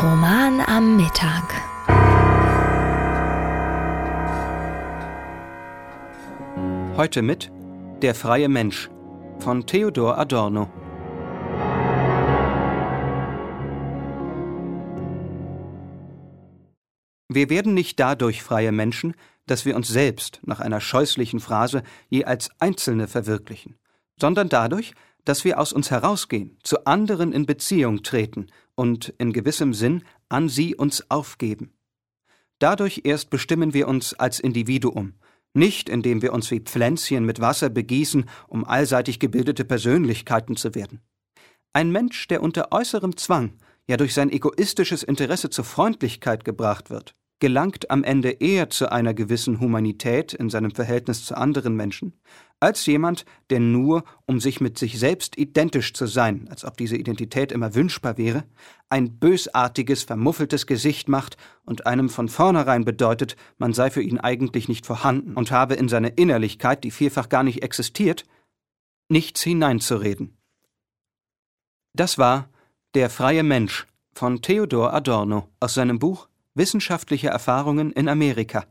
Roman am Mittag. Heute mit Der freie Mensch von Theodor Adorno. Wir werden nicht dadurch freie Menschen, dass wir uns selbst nach einer scheußlichen Phrase je als Einzelne verwirklichen, sondern dadurch, dass wir aus uns herausgehen, zu anderen in Beziehung treten und in gewissem Sinn an sie uns aufgeben. Dadurch erst bestimmen wir uns als Individuum, nicht indem wir uns wie Pflänzchen mit Wasser begießen, um allseitig gebildete Persönlichkeiten zu werden. Ein Mensch, der unter äußerem Zwang, ja durch sein egoistisches Interesse zur Freundlichkeit gebracht wird, gelangt am Ende eher zu einer gewissen Humanität in seinem Verhältnis zu anderen Menschen, als jemand, der nur, um sich mit sich selbst identisch zu sein, als ob diese Identität immer wünschbar wäre, ein bösartiges, vermuffeltes Gesicht macht und einem von vornherein bedeutet, man sei für ihn eigentlich nicht vorhanden und habe in seine Innerlichkeit, die vielfach gar nicht existiert, nichts hineinzureden. Das war Der freie Mensch von Theodor Adorno aus seinem Buch Wissenschaftliche Erfahrungen in Amerika